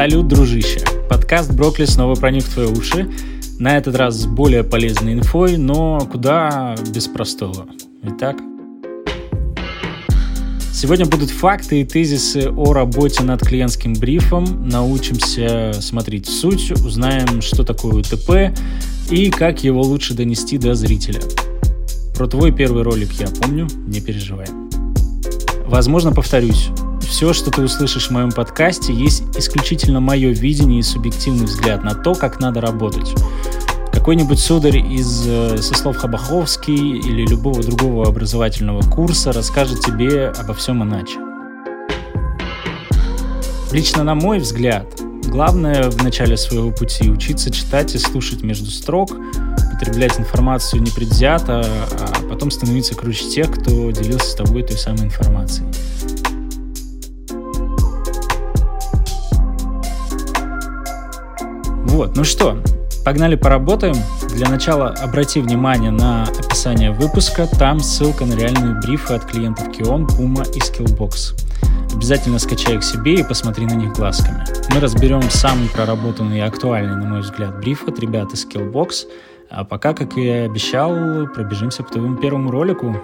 Салют, дружище! Подкаст «Брокли» снова проник в твои уши. На этот раз с более полезной инфой, но куда без простого. Итак, Сегодня будут факты и тезисы о работе над клиентским брифом. Научимся смотреть суть, узнаем, что такое УТП и как его лучше донести до зрителя. Про твой первый ролик я помню, не переживай. Возможно, повторюсь, все, что ты услышишь в моем подкасте, есть исключительно мое видение и субъективный взгляд на то, как надо работать. Какой-нибудь сударь из э, со слов Хабаховский или любого другого образовательного курса расскажет тебе обо всем иначе. Лично на мой взгляд, главное в начале своего пути учиться читать и слушать между строк, потреблять информацию непредвзято, а потом становиться круче тех, кто делился с тобой той самой информацией. Вот, ну что, погнали поработаем. Для начала обрати внимание на описание выпуска, там ссылка на реальные брифы от клиентов Kion, Puma и Skillbox. Обязательно скачай их себе и посмотри на них глазками. Мы разберем самый проработанный и актуальный, на мой взгляд, бриф от ребят из Skillbox. А пока, как и обещал, пробежимся по твоему первому ролику.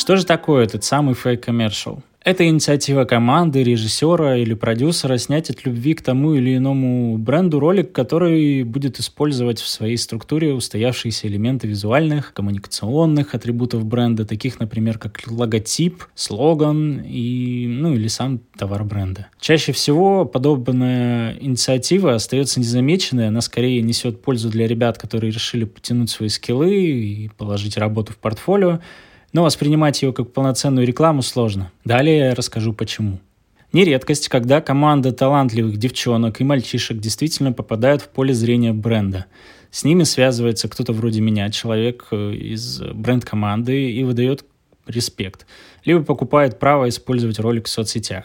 Что же такое этот самый commercial? Это инициатива команды, режиссера или продюсера снять от любви к тому или иному бренду ролик, который будет использовать в своей структуре устоявшиеся элементы визуальных, коммуникационных атрибутов бренда, таких, например, как логотип, слоган и, ну, или сам товар бренда. Чаще всего подобная инициатива остается незамеченной, она скорее несет пользу для ребят, которые решили потянуть свои скиллы и положить работу в портфолио, но воспринимать ее как полноценную рекламу сложно. Далее я расскажу почему. Не редкость, когда команда талантливых девчонок и мальчишек действительно попадают в поле зрения бренда. С ними связывается кто-то вроде меня, человек э, из бренд-команды, и выдает респект. Либо покупает право использовать ролик в соцсетях.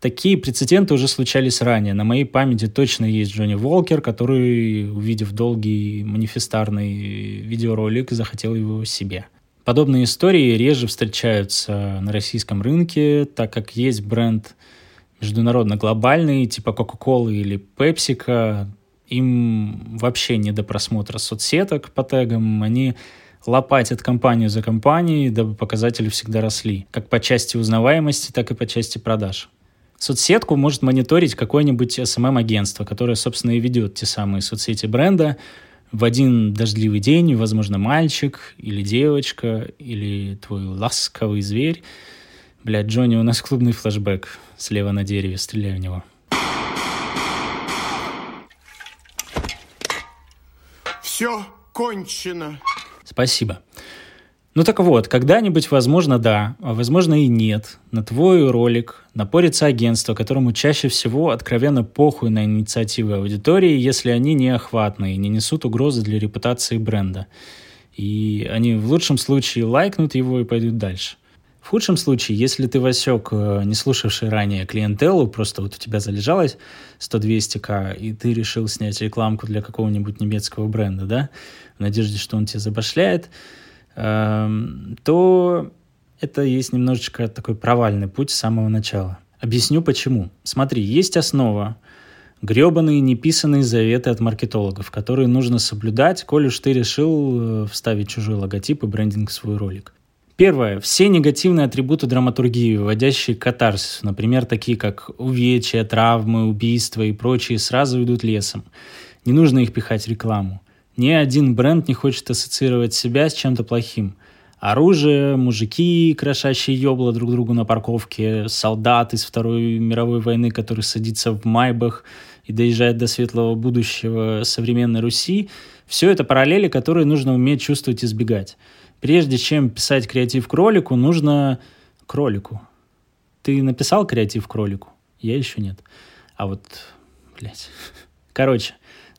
Такие прецеденты уже случались ранее. На моей памяти точно есть Джонни Волкер, который, увидев долгий манифестарный видеоролик, захотел его себе. Подобные истории реже встречаются на российском рынке, так как есть бренд международно глобальный, типа Coca-Cola или PepsiCo. Им вообще не до просмотра соцсеток по тегам, они лопатят компанию за компанией, дабы показатели всегда росли, как по части узнаваемости, так и по части продаж. Соцсетку может мониторить какое-нибудь SMM-агентство, которое, собственно, и ведет те самые соцсети бренда, в один дождливый день, возможно, мальчик или девочка, или твой ласковый зверь. Блядь, Джонни, у нас клубный флешбэк. Слева на дереве, стреляй в него. Все кончено. Спасибо. Ну так вот, когда-нибудь, возможно, да, а возможно и нет, на твой ролик напорится агентство, которому чаще всего откровенно похуй на инициативы аудитории, если они не охватные, не несут угрозы для репутации бренда. И они в лучшем случае лайкнут его и пойдут дальше. В худшем случае, если ты восек э, не слушавший ранее клиентелу, просто вот у тебя залежалось 100-200к, и ты решил снять рекламку для какого-нибудь немецкого бренда, да, в надежде, что он тебе забашляет, то это есть немножечко такой провальный путь с самого начала. Объясню почему. Смотри, есть основа, гребаные неписанные заветы от маркетологов, которые нужно соблюдать, коль уж ты решил э, вставить чужой логотип и брендинг в свой ролик. Первое. Все негативные атрибуты драматургии, вводящие катарсис, например, такие как увечья, травмы, убийства и прочие, сразу идут лесом. Не нужно их пихать в рекламу. Ни один бренд не хочет ассоциировать себя с чем-то плохим. Оружие, мужики, крошащие ёбла друг другу на парковке, солдат из Второй мировой войны, который садится в Майбах и доезжает до светлого будущего современной Руси. Все это параллели, которые нужно уметь чувствовать и избегать. Прежде чем писать креатив кролику, нужно... Кролику. Ты написал креатив кролику? Я еще нет. А вот, блядь. Короче,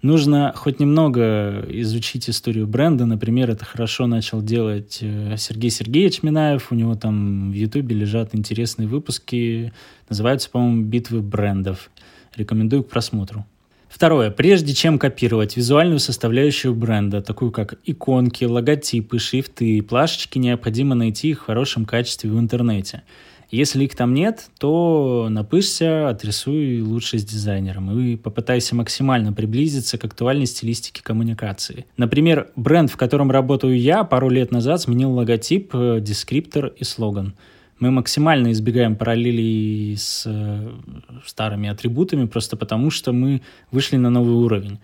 Нужно хоть немного изучить историю бренда. Например, это хорошо начал делать э, Сергей Сергеевич Минаев. У него там в Ютубе лежат интересные выпуски. Называются, по-моему, «Битвы брендов». Рекомендую к просмотру. Второе. Прежде чем копировать визуальную составляющую бренда, такую как иконки, логотипы, шрифты и плашечки, необходимо найти их в хорошем качестве в интернете. Если их там нет, то напышься, отрисуй лучше с дизайнером и попытайся максимально приблизиться к актуальной стилистике коммуникации. Например, бренд, в котором работаю я, пару лет назад сменил логотип, э, дескриптор и слоган – мы максимально избегаем параллелей с э, старыми атрибутами, просто потому что мы вышли на новый уровень.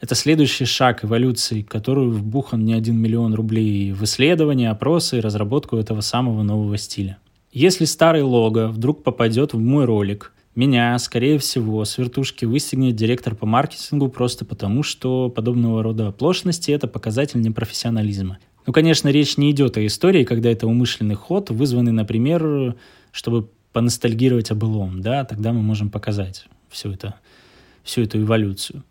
Это следующий шаг эволюции, которую вбухан не один миллион рублей в исследования, опросы и разработку этого самого нового стиля. Если старый лого вдруг попадет в мой ролик, меня, скорее всего, с вертушки выстегнет директор по маркетингу просто потому, что подобного рода оплошности – это показатель непрофессионализма. Ну, конечно, речь не идет о истории, когда это умышленный ход, вызванный, например, чтобы поностальгировать о былом, да, тогда мы можем показать всю, это, всю эту эволюцию.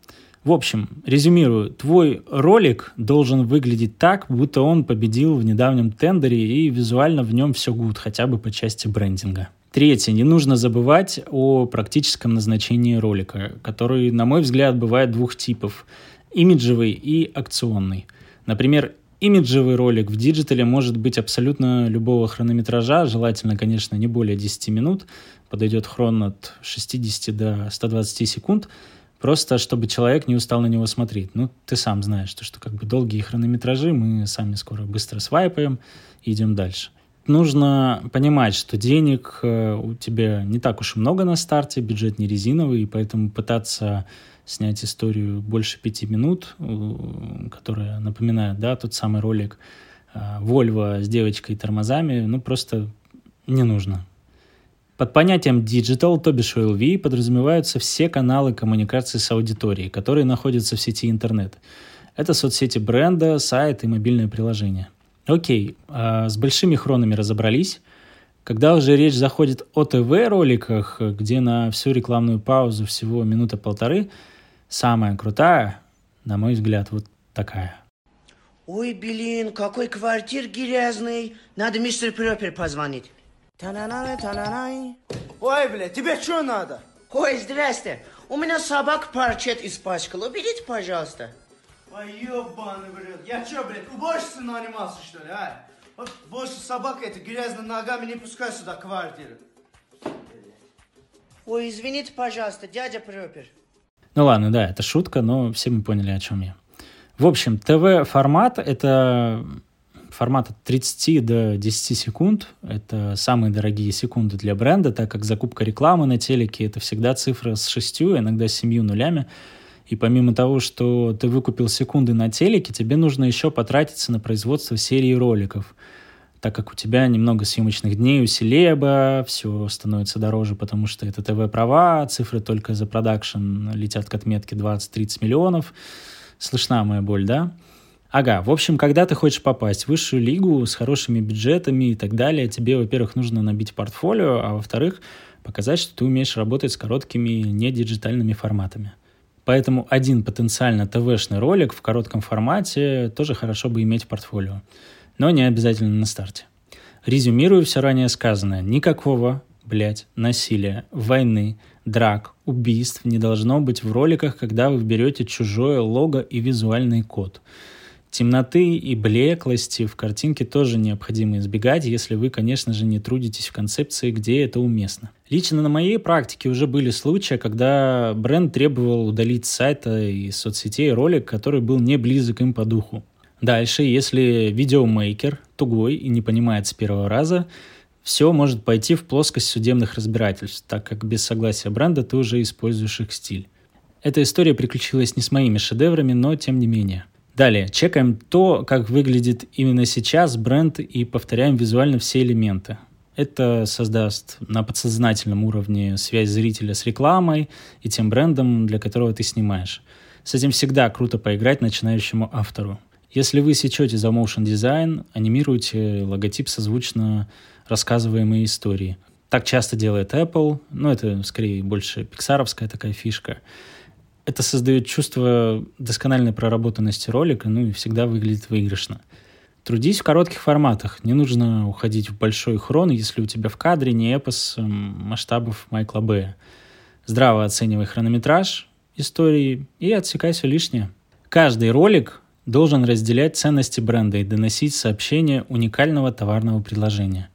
В общем, резюмирую, твой ролик должен выглядеть так, будто он победил в недавнем тендере и визуально в нем все гуд, хотя бы по части брендинга. Третье. Не нужно забывать о практическом назначении ролика, который, на мой взгляд, бывает двух типов. Имиджевый и акционный. Например, Имиджевый ролик в диджитале может быть абсолютно любого хронометража, желательно, конечно, не более 10 минут, подойдет хрон от 60 до 120 секунд, просто чтобы человек не устал на него смотреть. Ну, ты сам знаешь, что, что как бы долгие хронометражи мы сами скоро быстро свайпаем и идем дальше. Нужно понимать, что денег э, у тебя не так уж и много на старте, бюджет не резиновый, и поэтому пытаться снять историю больше пяти минут, которая напоминает, да, тот самый ролик Volvo с девочкой и тормозами, ну, просто не нужно. Под понятием digital, то бишь OLV, подразумеваются все каналы коммуникации с аудиторией, которые находятся в сети интернет. Это соцсети бренда, сайт и мобильное приложение. Окей, а с большими хронами разобрались. Когда уже речь заходит о ТВ-роликах, где на всю рекламную паузу всего минута-полторы – Самая крутая, на мой взгляд, вот такая. Ой, блин, какой квартир грязный. Надо мистер Пропер позвонить. Ой, бля, тебе что надо? Ой, здрасте. У меня собак парчет испачкал. Уберите, пожалуйста. Ой, ебаный, блядь. Я что, блядь, уборщицей нанимался, что ли, а? Вот больше собака эта грязными ногами не пускай сюда квартиру. Ой, извините, пожалуйста, дядя Пропер. Ну ладно, да, это шутка, но все мы поняли, о чем я. В общем, ТВ-формат — это формат от 30 до 10 секунд. Это самые дорогие секунды для бренда, так как закупка рекламы на телеке — это всегда цифра с шестью, иногда с семью нулями. И помимо того, что ты выкупил секунды на телеке, тебе нужно еще потратиться на производство серии роликов — так как у тебя немного съемочных дней у Селеба, все становится дороже, потому что это ТВ-права, цифры только за продакшн летят к отметке 20-30 миллионов. Слышна моя боль, да? Ага, в общем, когда ты хочешь попасть в высшую лигу с хорошими бюджетами и так далее, тебе, во-первых, нужно набить портфолио, а во-вторых, показать, что ты умеешь работать с короткими недиджитальными форматами. Поэтому один потенциально ТВшный ролик в коротком формате тоже хорошо бы иметь в портфолио но не обязательно на старте. Резюмирую все ранее сказанное. Никакого, блядь, насилия, войны, драк, убийств не должно быть в роликах, когда вы берете чужое лого и визуальный код. Темноты и блеклости в картинке тоже необходимо избегать, если вы, конечно же, не трудитесь в концепции, где это уместно. Лично на моей практике уже были случаи, когда бренд требовал удалить с сайта и соцсетей ролик, который был не близок им по духу. Дальше, если видеомейкер тугой и не понимает с первого раза, все может пойти в плоскость судебных разбирательств, так как без согласия бренда ты уже используешь их стиль. Эта история приключилась не с моими шедеврами, но тем не менее. Далее, чекаем то, как выглядит именно сейчас бренд и повторяем визуально все элементы. Это создаст на подсознательном уровне связь зрителя с рекламой и тем брендом, для которого ты снимаешь. С этим всегда круто поиграть начинающему автору. Если вы сечете за motion дизайн, анимируйте логотип созвучно рассказываемой истории. Так часто делает Apple, но это скорее больше пиксаровская такая фишка. Это создает чувство доскональной проработанности ролика, ну и всегда выглядит выигрышно. Трудись в коротких форматах. Не нужно уходить в большой хрон, если у тебя в кадре не эпос масштабов Майкла Б. Здраво оценивай хронометраж, истории и отсекай все лишнее. Каждый ролик должен разделять ценности бренда и доносить сообщение уникального товарного предложения.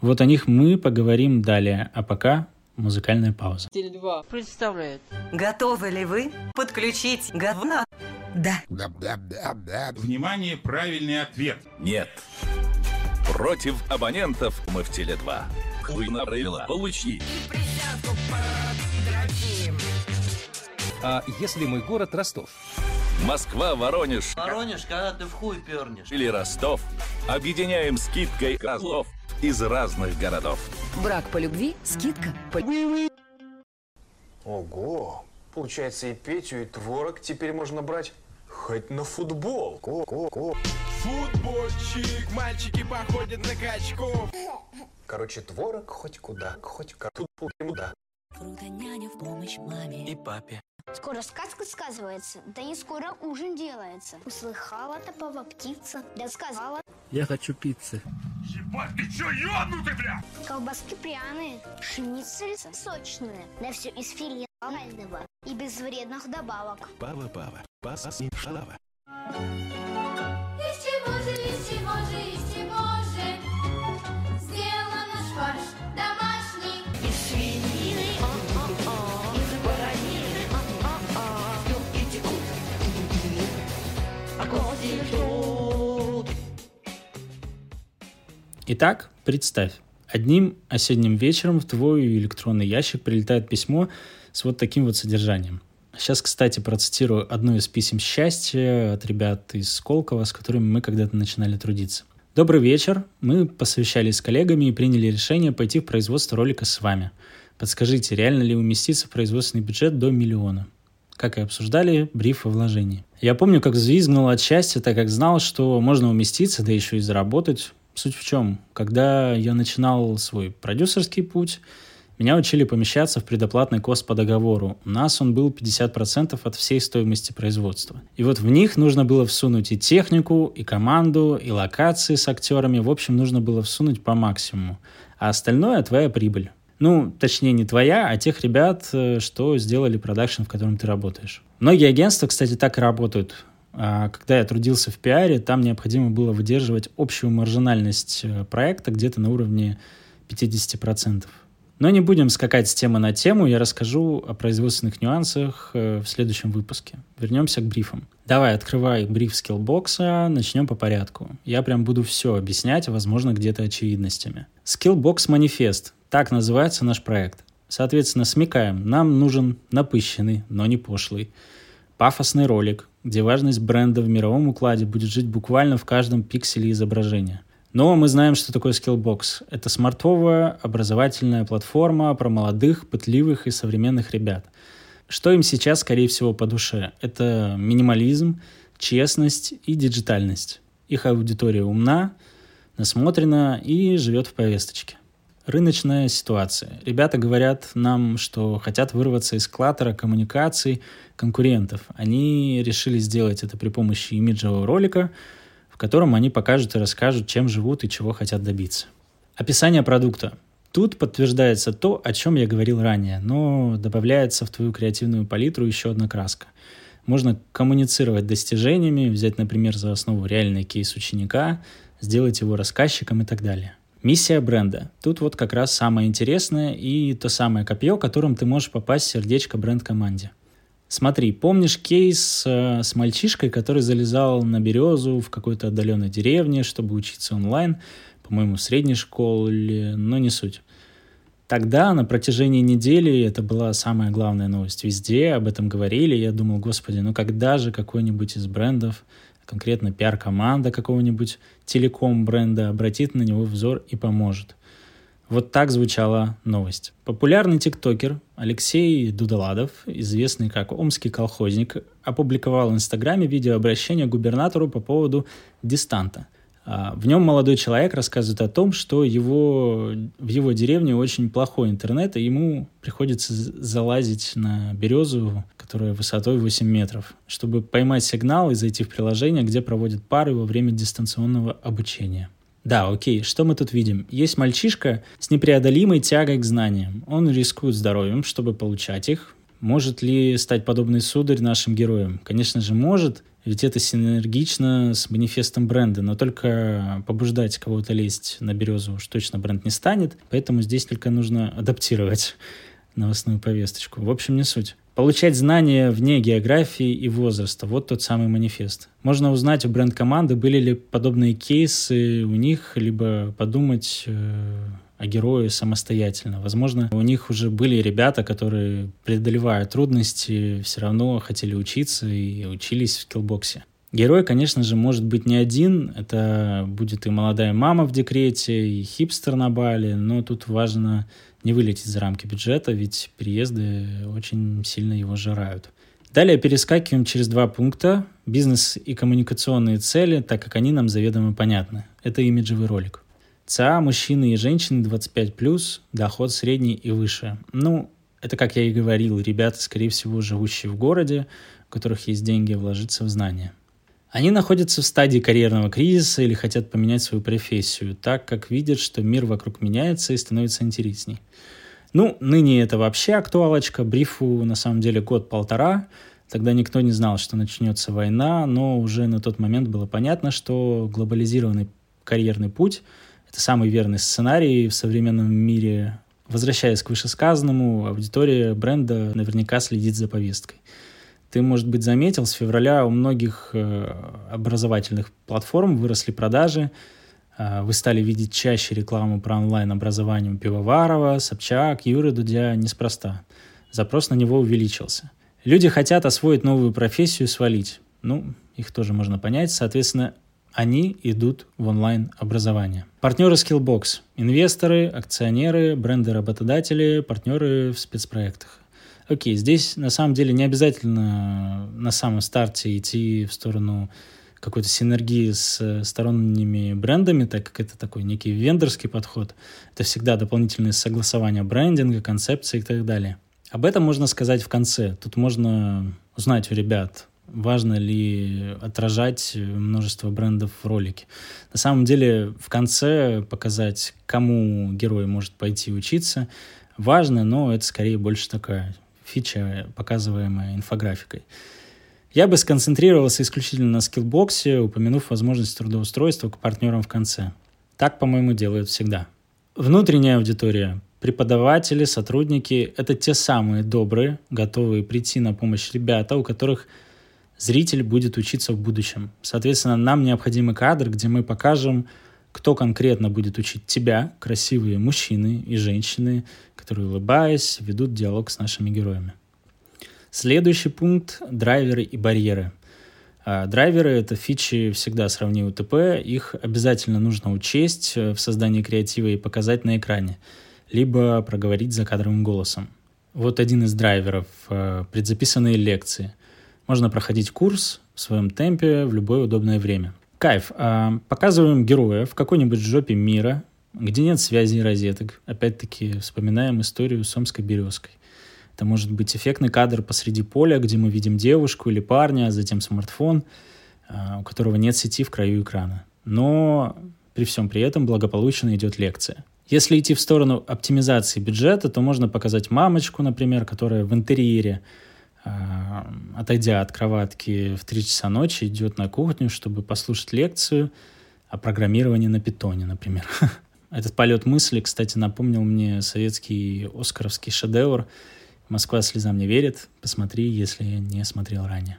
Вот о них мы поговорим далее, а пока музыкальная пауза. Теле2 представляет. Готовы ли вы подключить говно? Да. Внимание, правильный ответ. Нет. Против абонентов мы в Теле2. Хуйна правила. Получи. А если мой город Ростов? Москва, Воронеж. Воронеж, когда ты в хуй пернешь. Или Ростов. Объединяем скидкой козлов из разных городов. Брак по любви, скидка по... Ого! Получается, и Петю, и Творог теперь можно брать хоть на футбол. Ко -ко -ко. Футбольчик, мальчики походят на качков. Короче, Творог хоть куда, хоть куда. Круто няня в помощь маме и папе. Скоро сказка сказывается, да не скоро ужин делается. Услыхала топовая птица, да сказала. Я хочу пиццы. Ебать, ты чё, ёбнутый, бля? Колбаски пряные, шницельцы сочные, да все из филе и без вредных добавок. Пава-пава, пас и шалава. Итак, представь, одним осенним вечером в твой электронный ящик прилетает письмо с вот таким вот содержанием. Сейчас, кстати, процитирую одно из писем счастья от ребят из Сколково, с которыми мы когда-то начинали трудиться. Добрый вечер. Мы посовещались с коллегами и приняли решение пойти в производство ролика с вами. Подскажите, реально ли уместиться в производственный бюджет до миллиона? Как и обсуждали, бриф о вложении. Я помню, как взвизгнул от счастья, так как знал, что можно уместиться, да еще и заработать. Суть в чем? Когда я начинал свой продюсерский путь, меня учили помещаться в предоплатный кост по договору. У нас он был 50% от всей стоимости производства. И вот в них нужно было всунуть и технику, и команду, и локации с актерами. В общем, нужно было всунуть по максимуму. А остальное – твоя прибыль. Ну, точнее, не твоя, а тех ребят, э, что сделали продакшн, в котором ты работаешь. Многие агентства, кстати, так и работают. А когда я трудился в пиаре, там необходимо было выдерживать общую маржинальность э, проекта где-то на уровне 50%. Но не будем скакать с темы на тему, я расскажу о производственных нюансах э, в следующем выпуске. Вернемся к брифам. Давай, открывай бриф скиллбокса, начнем по порядку. Я прям буду все объяснять, возможно, где-то очевидностями. Skillbox Manifest, так называется наш проект. Соответственно, смекаем, нам нужен напыщенный, но не пошлый, пафосный ролик, где важность бренда в мировом укладе будет жить буквально в каждом пикселе изображения. Но мы знаем, что такое Skillbox. Это смартовая образовательная платформа про молодых, пытливых и современных ребят. Что им сейчас, скорее всего, по душе? Это минимализм, честность и диджитальность. Их аудитория умна, насмотрена и живет в повесточке. Рыночная ситуация. Ребята говорят нам, что хотят вырваться из клатера коммуникаций конкурентов. Они решили сделать это при помощи имиджевого ролика – котором они покажут и расскажут, чем живут и чего хотят добиться. Описание продукта. Тут подтверждается то, о чем я говорил ранее, но добавляется в твою креативную палитру еще одна краска. Можно коммуницировать достижениями, взять, например, за основу реальный кейс ученика, сделать его рассказчиком и так далее. Миссия бренда. Тут вот как раз самое интересное и то самое копье, которым ты можешь попасть в сердечко бренд-команде. Смотри, помнишь кейс э, с мальчишкой, который залезал на березу в какой-то отдаленной деревне, чтобы учиться онлайн, по-моему, в средней школе, но не суть. Тогда на протяжении недели это была самая главная новость. Везде об этом говорили. Я думал, господи, ну когда же какой-нибудь из брендов, конкретно пиар-команда какого-нибудь телеком-бренда обратит на него взор и поможет. Вот так звучала новость. Популярный тиктокер Алексей Дудаладов, известный как омский колхозник, опубликовал в Инстаграме видеообращение губернатору по поводу дистанта. А, в нем молодой человек рассказывает о том, что его, в его деревне очень плохой интернет, и ему приходится залазить на березу, которая высотой 8 метров, чтобы поймать сигнал и зайти в приложение, где проводят пары во время дистанционного обучения. Да, окей, что мы тут видим? Есть мальчишка с непреодолимой тягой к знаниям. Он рискует здоровьем, чтобы получать их. Может ли стать подобный сударь нашим героем? Конечно же, может, ведь это синергично с манифестом бренда, но только побуждать кого-то лезть на березу уж точно бренд не станет, поэтому здесь только нужно адаптировать новостную повесточку. В общем, не суть. Получать знания вне географии и возраста. Вот тот самый манифест. Можно узнать у бренд-команды, были ли подобные кейсы у них, либо подумать о герое самостоятельно. Возможно, у них уже были ребята, которые, преодолевая трудности, все равно хотели учиться и учились в скиллбоксе. Герой, конечно же, может быть не один. Это будет и молодая мама в декрете, и хипстер на Бали, но тут важно не вылететь за рамки бюджета, ведь переезды очень сильно его жирают. Далее перескакиваем через два пункта. Бизнес и коммуникационные цели, так как они нам заведомо понятны. Это имиджевый ролик. ЦА мужчины и женщины 25+, доход средний и выше. Ну, это, как я и говорил, ребята, скорее всего, живущие в городе, у которых есть деньги вложиться в знания. Они находятся в стадии карьерного кризиса или хотят поменять свою профессию, так как видят, что мир вокруг меняется и становится интересней. Ну, ныне это вообще актуалочка. Брифу на самом деле год-полтора. Тогда никто не знал, что начнется война, но уже на тот момент было понятно, что глобализированный карьерный путь – это самый верный сценарий в современном мире. Возвращаясь к вышесказанному, аудитория бренда наверняка следит за повесткой. Ты, может быть, заметил, с февраля у многих э, образовательных платформ выросли продажи. Э, вы стали видеть чаще рекламу про онлайн-образование Пивоварова, Собчак, Юры Дудя неспроста. Запрос на него увеличился. Люди хотят освоить новую профессию и свалить. Ну, их тоже можно понять. Соответственно, они идут в онлайн-образование. Партнеры Skillbox – инвесторы, акционеры, бренды-работодатели, партнеры в спецпроектах. Окей, здесь на самом деле не обязательно на самом старте идти в сторону какой-то синергии с сторонними брендами, так как это такой некий вендорский подход. Это всегда дополнительные согласования брендинга, концепции и так далее. Об этом можно сказать в конце. Тут можно узнать у ребят, важно ли отражать множество брендов в ролике. На самом деле в конце показать, кому герой может пойти учиться, важно, но это скорее больше такая фича, показываемая инфографикой. Я бы сконцентрировался исключительно на скиллбоксе, упомянув возможность трудоустройства к партнерам в конце. Так, по-моему, делают всегда. Внутренняя аудитория, преподаватели, сотрудники – это те самые добрые, готовые прийти на помощь ребята, у которых зритель будет учиться в будущем. Соответственно, нам необходимый кадр, где мы покажем, кто конкретно будет учить тебя, красивые мужчины и женщины, которые, улыбаясь, ведут диалог с нашими героями. Следующий пункт – драйверы и барьеры. А драйверы – это фичи всегда сравни УТП, их обязательно нужно учесть в создании креатива и показать на экране, либо проговорить за кадровым голосом. Вот один из драйверов э, – предзаписанные лекции. Можно проходить курс в своем темпе в любое удобное время. Кайф. А, показываем героя в какой-нибудь жопе мира, где нет связи и розеток. Опять-таки вспоминаем историю с Омской березкой. Это может быть эффектный кадр посреди поля, где мы видим девушку или парня, а затем смартфон, а, у которого нет сети в краю экрана. Но при всем при этом благополучно идет лекция. Если идти в сторону оптимизации бюджета, то можно показать мамочку, например, которая в интерьере, отойдя от кроватки в 3 часа ночи, идет на кухню, чтобы послушать лекцию о программировании на питоне, например. Этот полет мысли, кстати, напомнил мне советский оскаровский шедевр «Москва слезам не верит». Посмотри, если не смотрел ранее.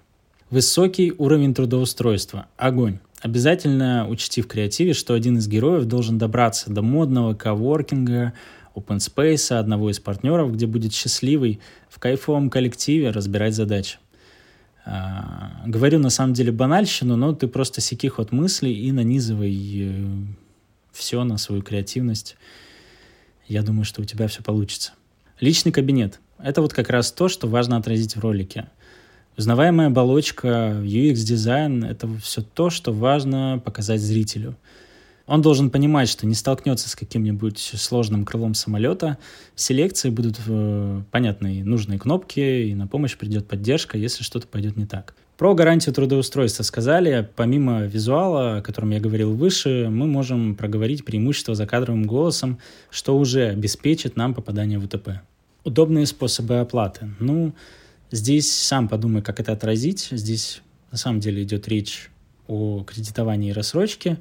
Высокий уровень трудоустройства. Огонь. Обязательно учти в креативе, что один из героев должен добраться до модного коворкинга, open space, одного из партнеров, где будет счастливый в кайфовом коллективе разбирать задачи. А, говорю на самом деле банальщину, но ты просто секи ход мыслей и нанизывай э, все на свою креативность. Я думаю, что у тебя все получится. Личный кабинет. Это вот как раз то, что важно отразить в ролике. Узнаваемая оболочка, UX-дизайн — это все то, что важно показать зрителю. Он должен понимать, что не столкнется с каким-нибудь сложным крылом самолета. В селекции будут э, понятные нужные кнопки, и на помощь придет поддержка, если что-то пойдет не так. Про гарантию трудоустройства сказали. Помимо визуала, о котором я говорил выше, мы можем проговорить преимущество за кадровым голосом, что уже обеспечит нам попадание в УТП. Удобные способы оплаты. Ну, здесь сам подумай, как это отразить. Здесь на самом деле идет речь о кредитовании и рассрочке.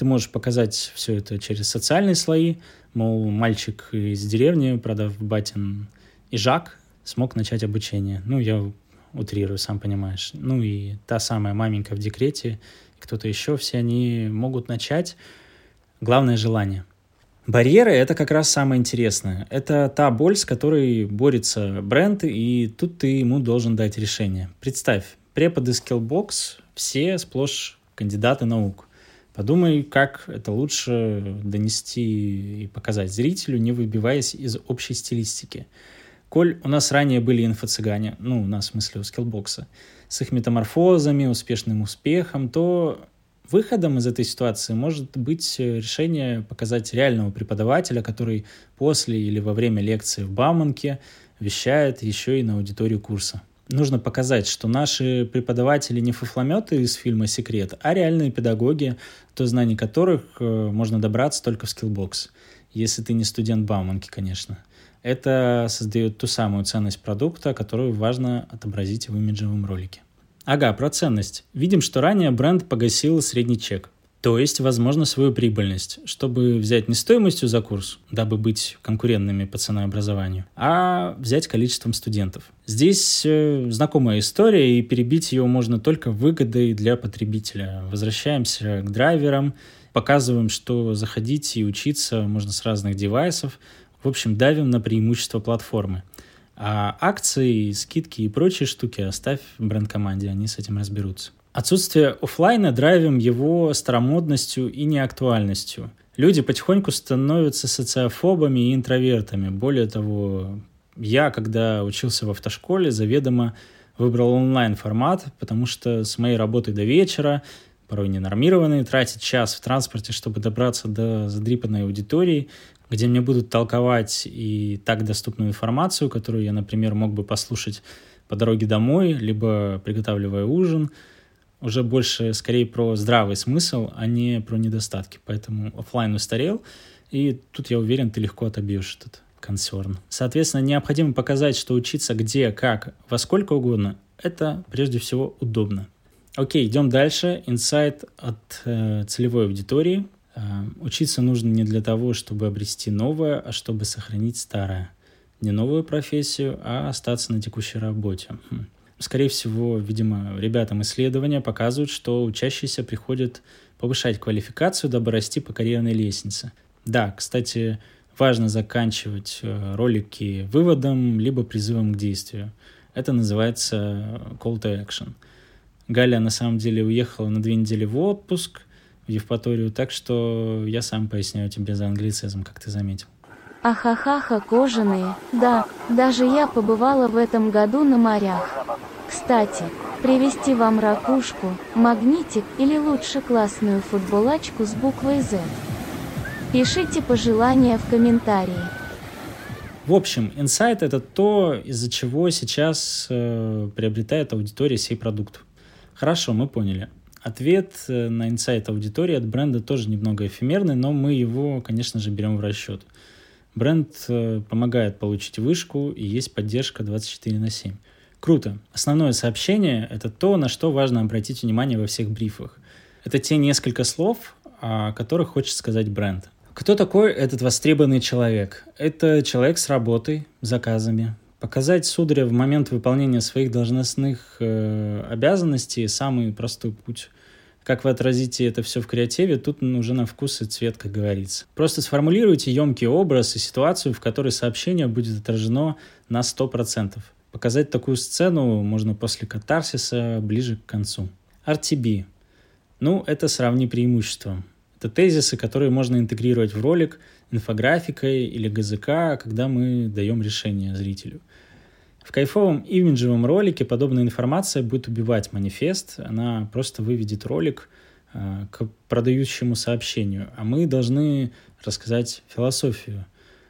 Ты можешь показать все это через социальные слои. Мол, мальчик из деревни, продав батин и Жак, смог начать обучение. Ну, я утрирую, сам понимаешь. Ну и та самая маменька в декрете, кто-то еще, все они могут начать. Главное желание. Барьеры — это как раз самое интересное. Это та боль, с которой борется бренд, и тут ты ему должен дать решение. Представь, преподы Skillbox все сплошь кандидаты наук. Подумай, как это лучше донести и показать зрителю, не выбиваясь из общей стилистики. Коль у нас ранее были инфо-цыгане, ну, у нас в смысле у скиллбокса, с их метаморфозами, успешным успехом, то выходом из этой ситуации может быть решение показать реального преподавателя, который после или во время лекции в Бауманке вещает еще и на аудиторию курса. Нужно показать, что наши преподаватели не фуфлометы из фильма «Секрет», а реальные педагоги, то знаний которых э, можно добраться только в Skillbox, если ты не студент Бауманки, конечно это создает ту самую ценность продукта, которую важно отобразить в имиджевом ролике. Ага, про ценность. Видим, что ранее бренд погасил средний чек, то есть, возможно, свою прибыльность, чтобы взять не стоимостью за курс, дабы быть конкурентными по ценообразованию, а взять количеством студентов. Здесь э, знакомая история, и перебить ее можно только выгодой для потребителя. Возвращаемся к драйверам, показываем, что заходить и учиться можно с разных девайсов, в общем, давим на преимущество платформы. А акции, скидки и прочие штуки оставь бренд-команде, они с этим разберутся. Отсутствие офлайна драйвим его старомодностью и неактуальностью. Люди потихоньку становятся социофобами и интровертами. Более того, я, когда учился в автошколе, заведомо выбрал онлайн-формат, потому что с моей работы до вечера, порой ненормированный, тратить час в транспорте, чтобы добраться до задрипанной аудитории, где мне будут толковать и так доступную информацию, которую я, например, мог бы послушать по дороге домой, либо приготавливая ужин, уже больше скорее про здравый смысл, а не про недостатки. Поэтому офлайн устарел, и тут я уверен, ты легко отобьешь этот концерн. Соответственно, необходимо показать, что учиться где, как, во сколько угодно, это прежде всего удобно. Окей, идем дальше. Инсайт от э, целевой аудитории – Э, учиться нужно не для того, чтобы обрести новое, а чтобы сохранить старое. Не новую профессию, а остаться на текущей работе. Хм. Скорее всего, видимо, ребятам исследования показывают, что учащиеся приходят повышать квалификацию, дабы расти по карьерной лестнице. Да, кстати, важно заканчивать э, ролики выводом либо призывом к действию. Это называется call to action. Галя на самом деле уехала на две недели в отпуск – Евпаторию, так что я сам поясняю тебе за англицизм, как ты заметил. Ахахаха, кожаные. Да, даже я побывала в этом году на морях. Кстати, привезти вам ракушку, магнитик или лучше классную футболочку с буквой Z. Пишите пожелания в комментарии. В общем, инсайт это то, из-за чего сейчас э, приобретает аудитория сей продукт. Хорошо, мы поняли. Ответ э, на инсайт аудитории от бренда тоже немного эфемерный, но мы его, конечно же, берем в расчет. Бренд э, помогает получить вышку и есть поддержка 24 на 7. Круто. Основное сообщение – это то, на что важно обратить внимание во всех брифах. Это те несколько слов, о которых хочет сказать бренд. Кто такой этот востребованный человек? Это человек с работой, заказами, Показать сударя в момент выполнения своих должностных э, обязанностей самый простой путь. Как вы отразите это все в креативе, тут уже на вкус и цвет, как говорится. Просто сформулируйте емкий образ и ситуацию, в которой сообщение будет отражено на 100%. Показать такую сцену можно после катарсиса ближе к концу. RTB. Ну, это сравни преимущества. Это тезисы, которые можно интегрировать в ролик инфографикой или ГЗК, когда мы даем решение зрителю. В кайфовом имиджевом ролике подобная информация будет убивать манифест, она просто выведет ролик э, к продающему сообщению, а мы должны рассказать философию.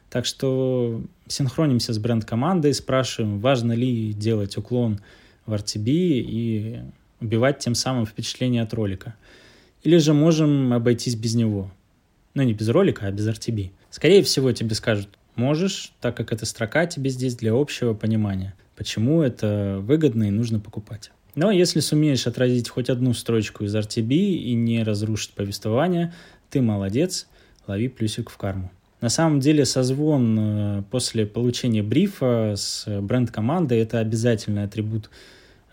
Так что синхронимся с бренд-командой, спрашиваем, важно ли делать уклон в RTB и убивать тем самым впечатление от ролика. Или же можем обойтись без него. Ну, не без ролика, а без RTB. Скорее всего, тебе скажут, можешь, так как эта строка тебе здесь для общего понимания, почему это выгодно и нужно покупать. Но если сумеешь отразить хоть одну строчку из RTB и не разрушить повествование, ты молодец, лови плюсик в карму. На самом деле созвон э, после получения брифа с бренд-командой – это обязательный атрибут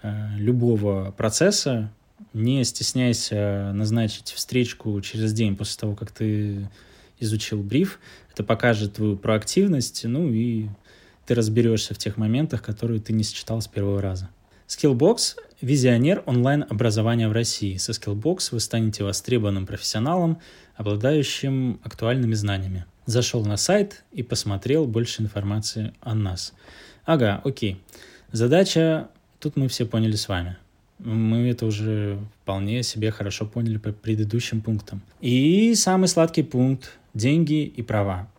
э, любого процесса. Не стесняйся назначить встречку через день после того, как ты изучил бриф. Это покажет твою проактивность, ну и ты разберешься в тех моментах, которые ты не считал с первого раза. Skillbox – визионер онлайн-образования в России. Со Skillbox вы станете востребованным профессионалом, обладающим актуальными знаниями. Зашел на сайт и посмотрел больше информации о нас. Ага, окей. Задача, тут мы все поняли с вами. Мы это уже вполне себе хорошо поняли по предыдущим пунктам. И самый сладкий пункт – деньги и права.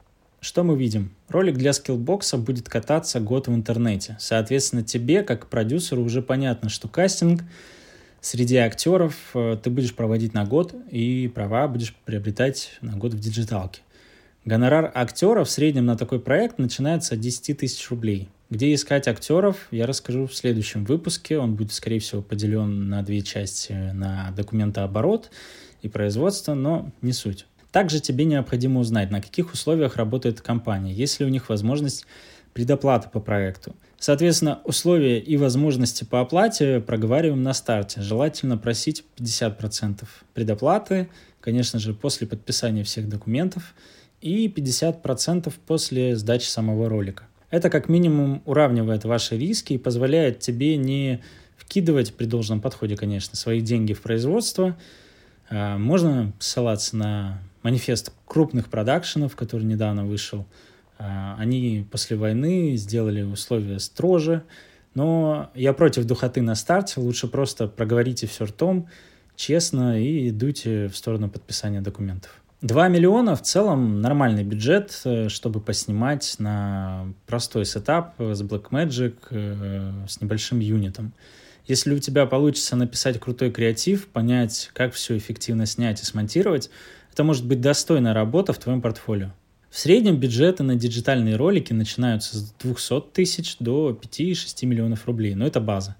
Что мы видим? Ролик для Skillbox -а будет кататься год в интернете. Соответственно, тебе, как продюсеру, уже понятно, что кастинг среди актеров э, ты будешь проводить на год, и права будешь приобретать на год в диджиталке. Гонорар актера в среднем на такой проект начинается от 10 тысяч рублей. Где искать актеров, я расскажу в следующем выпуске. Он будет, скорее всего, поделен на две части, на документооборот и производство, но не суть. Также тебе необходимо узнать, на каких условиях работает компания, есть ли у них возможность предоплаты по проекту. Соответственно, условия и возможности по оплате проговариваем на старте. Желательно просить 50% предоплаты, конечно же, после подписания всех документов, и 50% после сдачи самого ролика. Это как минимум уравнивает ваши риски и позволяет тебе не вкидывать при должном подходе, конечно, свои деньги в производство. А, можно ссылаться на манифест крупных продакшенов, который недавно вышел. А, они после войны сделали условия строже, но я против духоты на старте. Лучше просто проговорите все ртом, честно, и идуйте в сторону подписания документов. 2 миллиона в целом нормальный бюджет, э, чтобы поснимать на простой сетап с Blackmagic э, с небольшим юнитом. Если у тебя получится написать крутой креатив, понять, как все эффективно снять и смонтировать, это может быть достойная работа в твоем портфолио. В среднем бюджеты на диджитальные ролики начинаются с 200 тысяч до 5-6 миллионов рублей, но это база.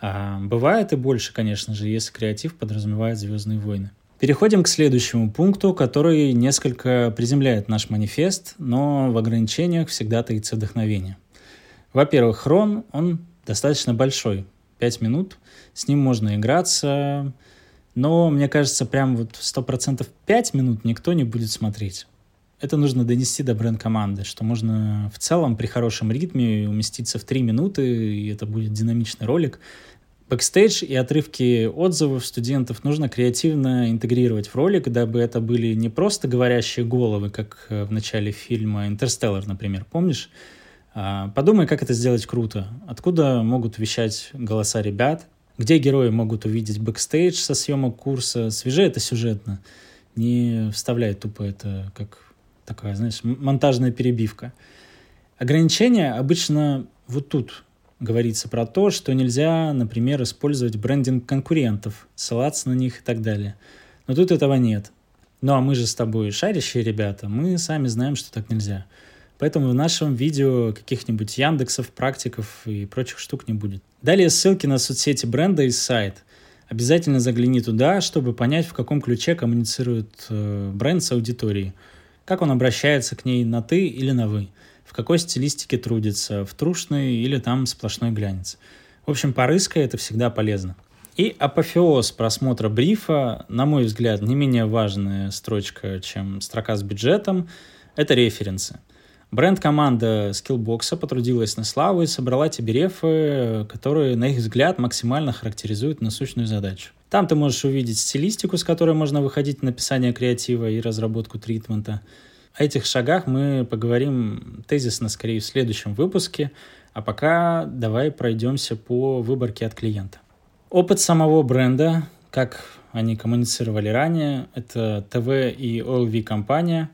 А бывает и больше, конечно же, если креатив подразумевает «Звездные войны». Переходим к следующему пункту, который несколько приземляет наш манифест, но в ограничениях всегда таится вдохновение. Во-первых, хрон, он достаточно большой, 5 минут, с ним можно играться, но мне кажется, прям вот 100% 5 минут никто не будет смотреть. Это нужно донести до бренд-команды, что можно в целом при хорошем ритме уместиться в 3 минуты, и это будет динамичный ролик, Бэкстейдж и отрывки отзывов студентов нужно креативно интегрировать в ролик, дабы это были не просто говорящие головы, как э, в начале фильма «Интерстеллар», например, помнишь? А, подумай, как это сделать круто. Откуда могут вещать голоса ребят? Где герои могут увидеть бэкстейдж со съемок курса? Свяжи это сюжетно. Не вставляй тупо это как такая, знаешь, монтажная перебивка. Ограничения обычно вот тут, говорится про то, что нельзя, например, использовать брендинг конкурентов, ссылаться на них и так далее. Но тут этого нет. Ну а мы же с тобой шарящие ребята, мы сами знаем, что так нельзя. Поэтому в нашем видео каких-нибудь Яндексов, практиков и прочих штук не будет. Далее ссылки на соцсети бренда и сайт. Обязательно загляни туда, чтобы понять, в каком ключе коммуницирует э, бренд с аудиторией. Как он обращается к ней на «ты» или на «вы» в какой стилистике трудится, в трушной или там сплошной глянец. В общем, порыскай, это всегда полезно. И апофеоз просмотра брифа, на мой взгляд, не менее важная строчка, чем строка с бюджетом, это референсы. Бренд-команда Skillbox потрудилась на славу и собрала тебе рефы, которые, на их взгляд, максимально характеризуют насущную задачу. Там ты можешь увидеть стилистику, с которой можно выходить на написание креатива и разработку тритмента, о этих шагах мы поговорим тезисно, скорее, в следующем выпуске, а пока давай пройдемся по выборке от клиента. Опыт самого бренда, как они коммуницировали ранее, это ТВ и OLV компания.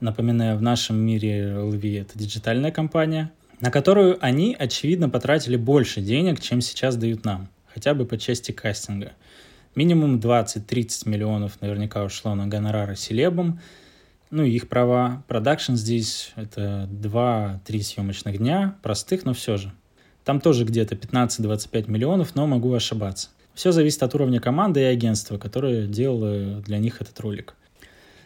Напоминаю, в нашем мире OLV это диджитальная компания, на которую они, очевидно, потратили больше денег, чем сейчас дают нам, хотя бы по части кастинга. Минимум 20-30 миллионов наверняка ушло на гонорары селебам, Ну и их права. Продакшн здесь это 2-3 съемочных дня, простых, но все же. Там тоже где-то 15-25 миллионов, но могу ошибаться. Все зависит от уровня команды и агентства, которое делало для них этот ролик.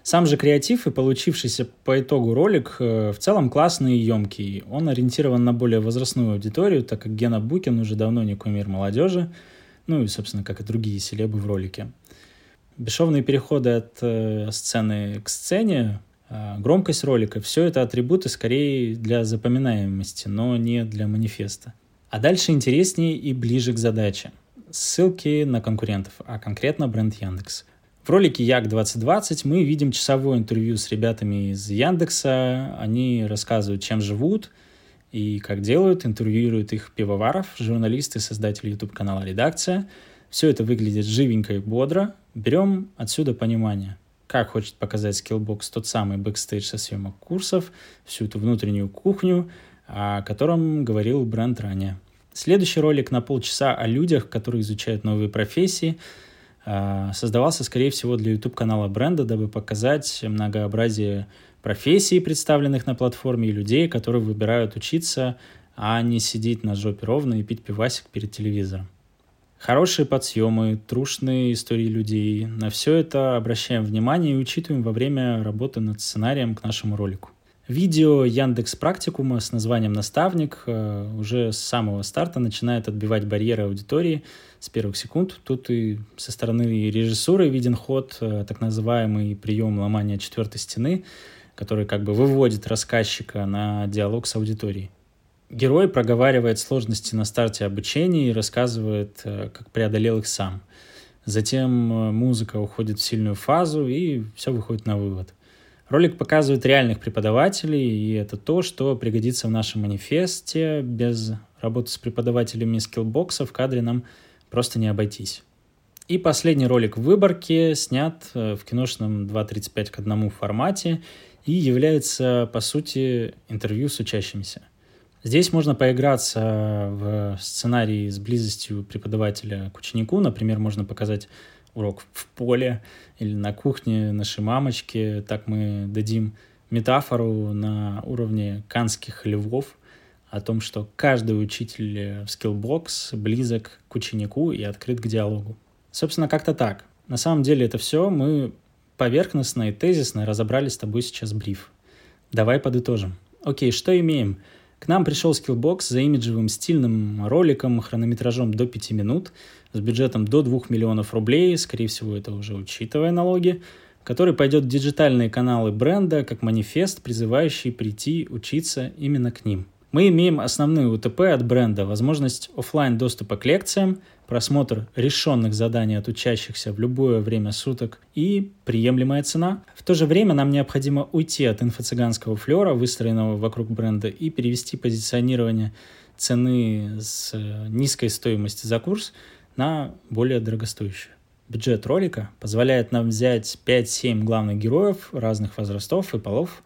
Сам же креатив и получившийся по итогу ролик э, в целом классный и емкий. Он ориентирован на более возрастную аудиторию, так как Гена Букин уже давно не кумир молодежи, ну и, собственно, как и другие селебы в ролике. Бесшовные переходы от э, сцены к сцене, э, громкость ролика, все это атрибуты скорее для запоминаемости, но не для манифеста. А дальше интереснее и ближе к задаче. Ссылки на конкурентов, а конкретно бренд Яндекс. В ролике Як 2020 мы видим часовое интервью с ребятами из Яндекса. Они рассказывают, чем живут и как делают, интервьюируют их пивоваров, журналисты, создатели YouTube-канала «Редакция». Все это выглядит живенько и бодро. Берем отсюда понимание, как хочет показать Skillbox тот самый бэкстейдж со съемок курсов, всю эту внутреннюю кухню, о котором говорил бренд ранее. Следующий ролик на полчаса о людях, которые изучают новые профессии – создавался, скорее всего, для YouTube-канала бренда, дабы показать многообразие профессий, представленных на платформе, и людей, которые выбирают учиться, а не сидеть на жопе ровно и пить пивасик перед телевизором. Хорошие подсъемы, трушные истории людей. На все это обращаем внимание и учитываем во время работы над сценарием к нашему ролику. Видео Яндекс Практикума с названием «Наставник» э, уже с самого старта начинает отбивать барьеры аудитории с первых секунд. Тут и со стороны режиссуры виден ход, э, так называемый прием ломания четвертой стены, который как бы выводит рассказчика на диалог с аудиторией. Герой проговаривает сложности на старте обучения и рассказывает, э, как преодолел их сам. Затем музыка уходит в сильную фазу, и все выходит на вывод – Ролик показывает реальных преподавателей, и это то, что пригодится в нашем манифесте. Без работы с преподавателями скиллбокса в кадре нам просто не обойтись. И последний ролик в выборке снят э, в киношном 2.35 к 1 формате и является, по сути, интервью с учащимися. Здесь можно поиграться в сценарии с близостью преподавателя к ученику. Например, можно показать урок в поле или на кухне нашей мамочки. Так мы дадим метафору на уровне канских львов о том, что каждый учитель в Skillbox близок к ученику и открыт к диалогу. Собственно, как-то так. На самом деле это все мы поверхностно и тезисно разобрали с тобой сейчас бриф. Давай подытожим. Окей, что имеем? К нам пришел Skillbox за имиджевым стильным роликом хронометражом до 5 минут с бюджетом до 2 миллионов рублей, скорее всего, это уже учитывая налоги, который пойдет в диджитальные каналы бренда как манифест, призывающий прийти учиться именно к ним. Мы имеем основные УТП от бренда, возможность офлайн доступа к лекциям, просмотр решенных заданий от учащихся в любое время суток и приемлемая цена. В то же время нам необходимо уйти от инфо-цыганского флера, выстроенного вокруг бренда, и перевести позиционирование цены с э, низкой стоимости за курс на более дорогостоящую. Бюджет ролика позволяет нам взять 5-7 главных героев разных возрастов и полов,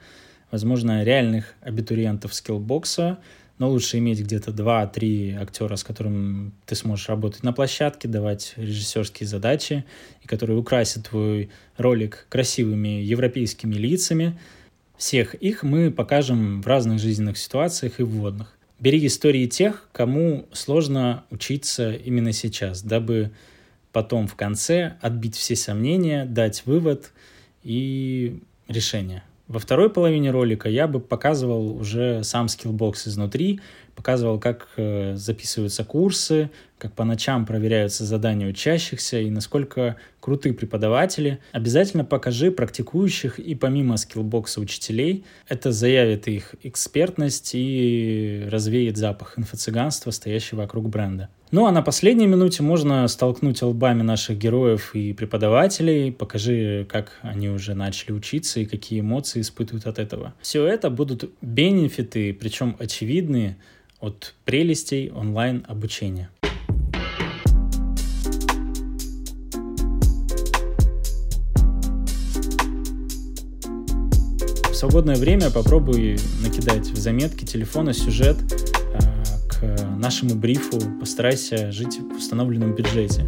возможно, реальных абитуриентов скиллбокса, но лучше иметь где-то 2-3 актера, с которым ты сможешь работать на площадке, давать режиссерские задачи, и которые украсят твой ролик красивыми европейскими лицами. Всех их мы покажем в разных жизненных ситуациях и вводных. Бери истории тех, кому сложно учиться именно сейчас, дабы потом в конце отбить все сомнения, дать вывод и решение. Во второй половине ролика я бы показывал уже сам Skillbox изнутри, показывал, как э, записываются курсы, как по ночам проверяются задания учащихся и насколько круты преподаватели. Обязательно покажи практикующих и помимо Skillbox'а учителей. Это заявит их экспертность и развеет запах инфо-цыганства, стоящего вокруг бренда. Ну а на последней минуте можно столкнуть лбами наших героев и преподавателей, покажи, как они уже начали учиться и какие эмоции испытывают от этого. Все это будут бенефиты, причем очевидные, от прелестей онлайн-обучения. В свободное время попробуй накидать в заметки телефона сюжет к нашему брифу. Постарайся жить в установленном бюджете.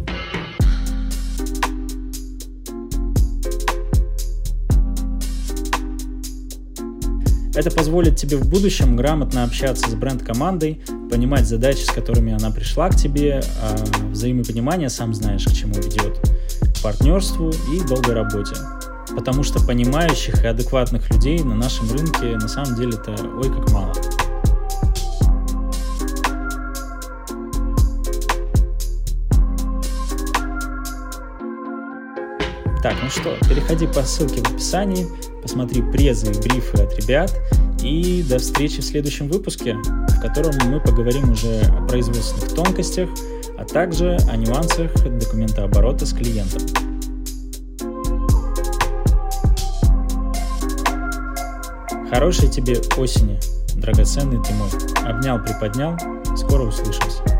Это позволит тебе в будущем грамотно общаться с бренд-командой, понимать задачи, с которыми она пришла к тебе, а взаимопонимание, сам знаешь, к чему ведет, к партнерству и долгой работе. Потому что понимающих и адекватных людей на нашем рынке на самом деле это ой как мало. Ну что, переходи по ссылке в описании, посмотри презы и брифы от ребят, и до встречи в следующем выпуске, в котором мы поговорим уже о производственных тонкостях, а также о нюансах документооборота с клиентом. Хорошей тебе осени, драгоценный ты мой. Обнял, приподнял. Скоро услышимся.